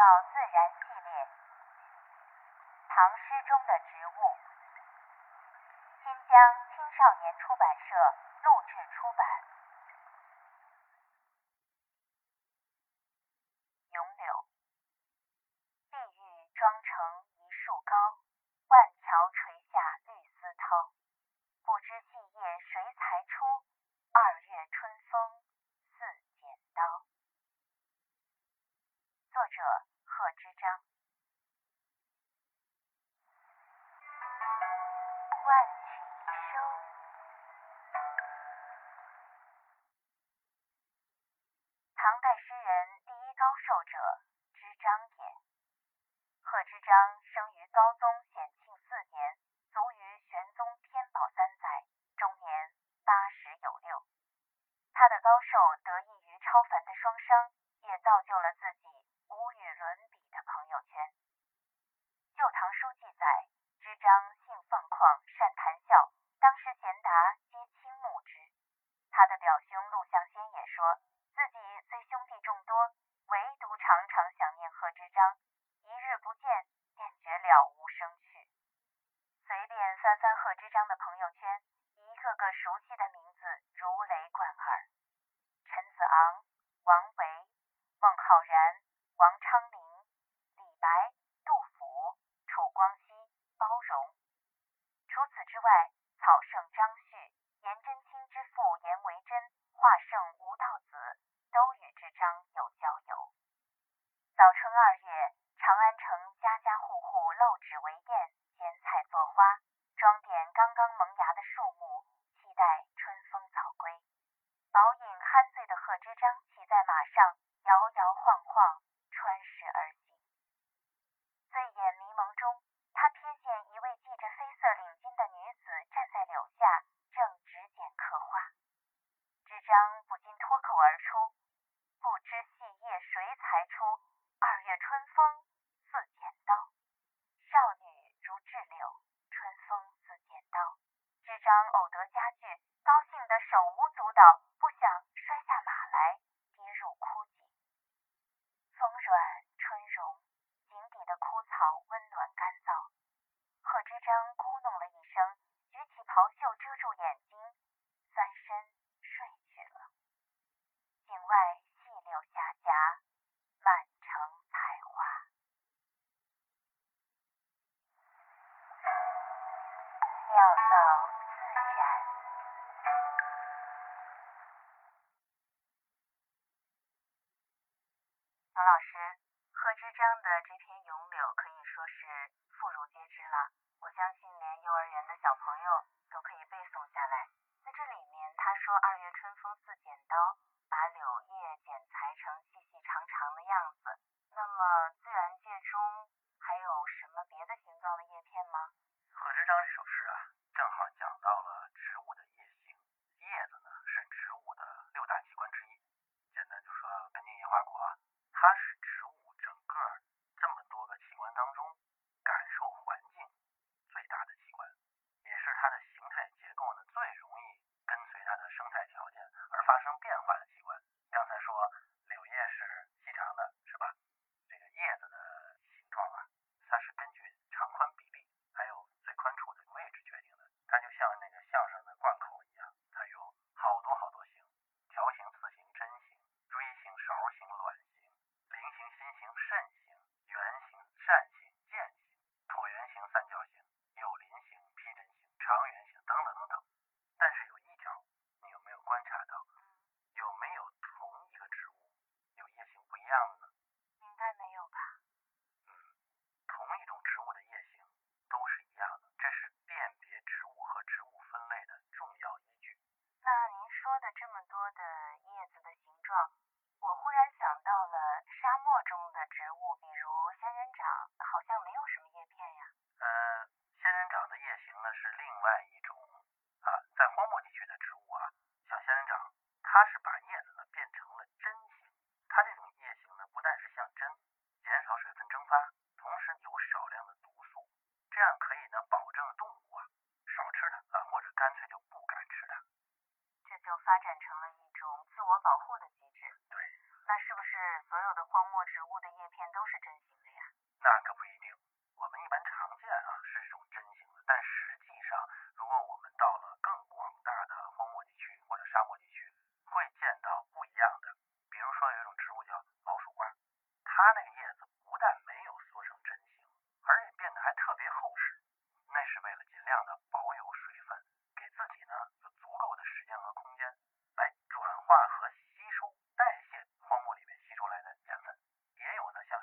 到自然系列，唐诗中的植物，新疆青少年出版社录制出版。咏柳，碧玉妆成一树高，万桥垂下绿丝绦。不知细叶谁裁出？二月春风似剪刀。作者贺知章。万曲一收。唐代诗人第一高寿者，知章也。贺知章生于高宗显庆四年，卒于玄宗天宝三载，终年八十有六。他的高寿得益于超凡的双商，也造就了自己无与伦比的朋友圈。《旧唐书》记载，知章性放旷，善谈笑，当达皆倾慕之。他的表兄陆象先也说，自己虽兄弟众多，唯独常常想念贺知章，一日不见，便觉了无生趣。随便翻翻贺知章的朋友圈，一个个熟悉的名字如雷贯耳：陈子昂、王维、孟浩然、王昌龄、李白、杜甫、楚光熙、包容。除此之外，草圣张旭、颜真卿之父颜维真、画圣吴道子都与知章有交游。早春二月，长安城家家户户漏纸为砚，咸菜作花，装点刚刚萌芽的树木，期待春风早归。饱饮酣醉的贺知章骑在马上，摇摇晃晃穿市而行。醉眼迷蒙中，他瞥见一位系着绯色领巾的女子站在柳下，正指剪刻花。张不禁脱口而出：“不知细叶谁裁出？二月春风似剪刀。少女如稚柳，春风似剪刀。”知章偶得佳句，高兴得手舞足蹈，不想摔下马来，跌入枯井。风软春融，井底的枯草温暖干燥。贺知章咕哝了一声，举起袍袖遮住眼睛，翻身睡去了。井外细柳下夹，满城彩花。妙造自然。王老师，贺知章的这篇咏柳可以说是妇孺皆知了，我相信连幼儿园的小朋友都可以背诵下来。那这里面他说“二月春风似剪刀”，把柳叶剪裁成细细长长的样子。那么发展成了一种自我保护的机制。对，那是不是所有的荒漠植物的？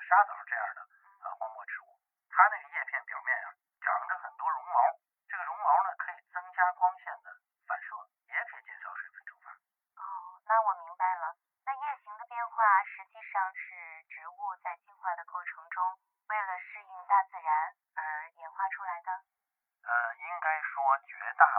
沙枣这样的呃荒漠植物，它那个叶片表面啊长着很多绒毛，这个绒毛呢可以增加光线的反射，也可以减少水分蒸发。哦，那我明白了。那叶形的变化实际上是植物在进化的过程中为了适应大自然而演化出来的？呃，应该说绝大